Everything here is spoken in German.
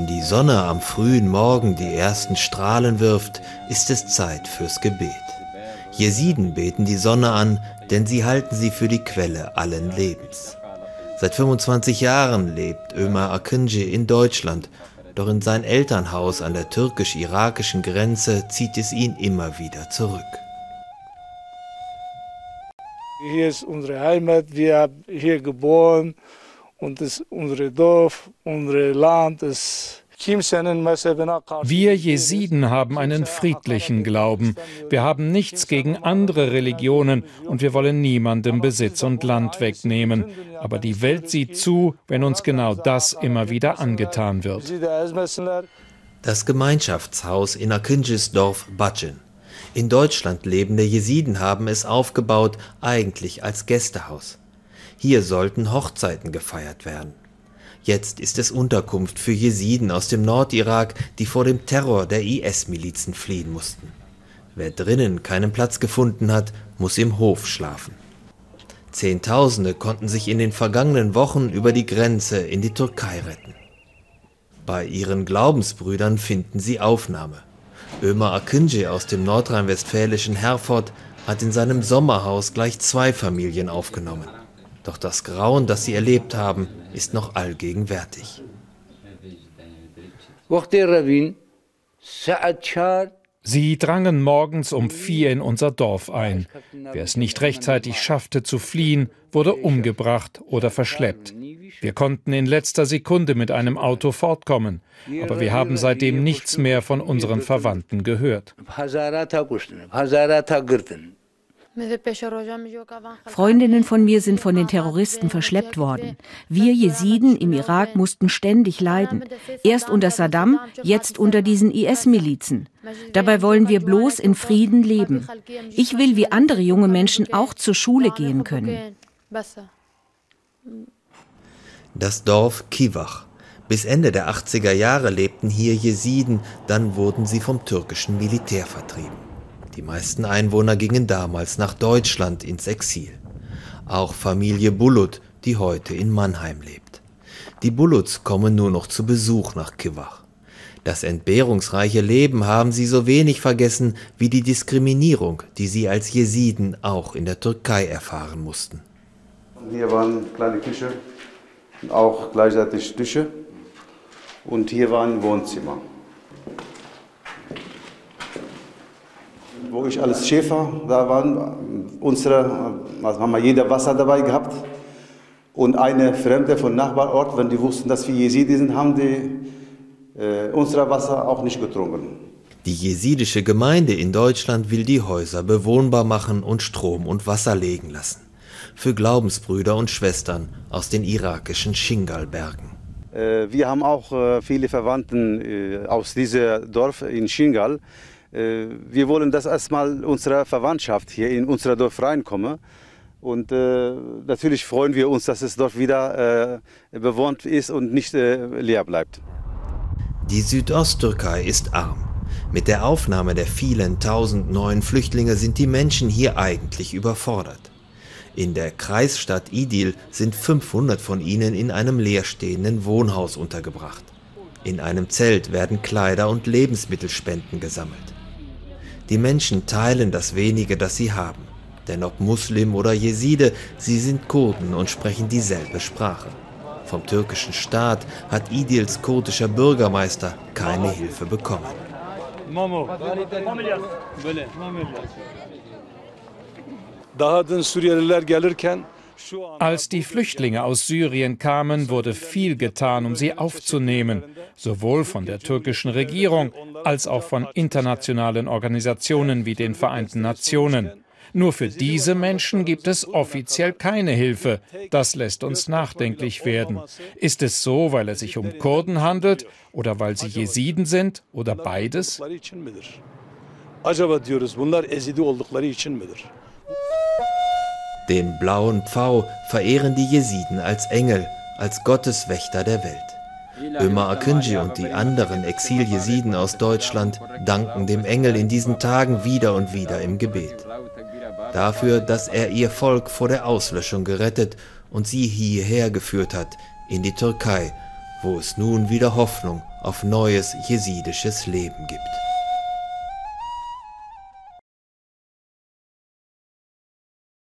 Wenn die Sonne am frühen Morgen die ersten Strahlen wirft, ist es Zeit fürs Gebet. Jesiden beten die Sonne an, denn sie halten sie für die Quelle allen Lebens. Seit 25 Jahren lebt Ömer Akınci in Deutschland, doch in sein Elternhaus an der türkisch-irakischen Grenze zieht es ihn immer wieder zurück. Hier ist unsere Heimat, wir sind hier geboren und das ist unser Dorf, unser Land ist wir Jesiden haben einen friedlichen Glauben. Wir haben nichts gegen andere Religionen und wir wollen niemandem Besitz und Land wegnehmen. Aber die Welt sieht zu, wenn uns genau das immer wieder angetan wird. Das Gemeinschaftshaus in Akinjis Dorf Bacin. In Deutschland lebende Jesiden haben es aufgebaut, eigentlich als Gästehaus. Hier sollten Hochzeiten gefeiert werden. Jetzt ist es Unterkunft für Jesiden aus dem Nordirak, die vor dem Terror der IS-Milizen fliehen mussten. Wer drinnen keinen Platz gefunden hat, muss im Hof schlafen. Zehntausende konnten sich in den vergangenen Wochen über die Grenze in die Türkei retten. Bei ihren Glaubensbrüdern finden sie Aufnahme. Ömer Akınci aus dem nordrhein-westfälischen Herford hat in seinem Sommerhaus gleich zwei Familien aufgenommen. Doch das Grauen, das sie erlebt haben, ist noch allgegenwärtig. Sie drangen morgens um vier in unser Dorf ein. Wer es nicht rechtzeitig schaffte zu fliehen, wurde umgebracht oder verschleppt. Wir konnten in letzter Sekunde mit einem Auto fortkommen, aber wir haben seitdem nichts mehr von unseren Verwandten gehört. Freundinnen von mir sind von den Terroristen verschleppt worden. Wir Jesiden im Irak mussten ständig leiden. Erst unter Saddam, jetzt unter diesen IS-Milizen. Dabei wollen wir bloß in Frieden leben. Ich will wie andere junge Menschen auch zur Schule gehen können. Das Dorf Kiwach. Bis Ende der 80er Jahre lebten hier Jesiden, dann wurden sie vom türkischen Militär vertrieben. Die meisten Einwohner gingen damals nach Deutschland ins Exil. Auch Familie Bulut, die heute in Mannheim lebt. Die Buluts kommen nur noch zu Besuch nach Kiwach. Das entbehrungsreiche Leben haben sie so wenig vergessen wie die Diskriminierung, die sie als Jesiden auch in der Türkei erfahren mussten. Hier waren kleine Küche und auch gleichzeitig Tische und hier waren Wohnzimmer. Wo ich als Schäfer da war, unsere, also haben wir jeder Wasser dabei gehabt. Und eine Fremde von Nachbarort, wenn die wussten, dass wir Jesidi sind, haben die äh, unser Wasser auch nicht getrunken. Die jesidische Gemeinde in Deutschland will die Häuser bewohnbar machen und Strom und Wasser legen lassen. Für Glaubensbrüder und Schwestern aus den irakischen Shingal-Bergen. Äh, wir haben auch äh, viele Verwandten äh, aus diesem Dorf in Shingal. Äh, wir wollen, dass erstmal unsere Verwandtschaft hier in unser Dorf reinkommen. Und äh, natürlich freuen wir uns, dass es dort wieder äh, bewohnt ist und nicht äh, leer bleibt. Die Südosttürkei ist arm. Mit der Aufnahme der vielen tausend neuen Flüchtlinge sind die Menschen hier eigentlich überfordert. In der Kreisstadt Idil sind 500 von ihnen in einem leerstehenden Wohnhaus untergebracht. In einem Zelt werden Kleider und Lebensmittelspenden gesammelt. Die Menschen teilen das wenige, das sie haben. Denn ob Muslim oder Jeside, sie sind Kurden und sprechen dieselbe Sprache. Vom türkischen Staat hat Idils kurdischer Bürgermeister keine Hilfe bekommen. Daha dün Suriyeliler gelirken als die Flüchtlinge aus Syrien kamen, wurde viel getan, um sie aufzunehmen, sowohl von der türkischen Regierung als auch von internationalen Organisationen wie den Vereinten Nationen. Nur für diese Menschen gibt es offiziell keine Hilfe. Das lässt uns nachdenklich werden. Ist es so, weil es sich um Kurden handelt oder weil sie Jesiden sind oder beides? Acaba diyoruz bunlar Ezidi oldukları için midir? Den blauen Pfau verehren die Jesiden als Engel, als Gotteswächter der Welt. Ömer Akınci und die anderen Exil-Jesiden aus Deutschland danken dem Engel in diesen Tagen wieder und wieder im Gebet. Dafür, dass er ihr Volk vor der Auslöschung gerettet und sie hierher geführt hat, in die Türkei, wo es nun wieder Hoffnung auf neues jesidisches Leben gibt.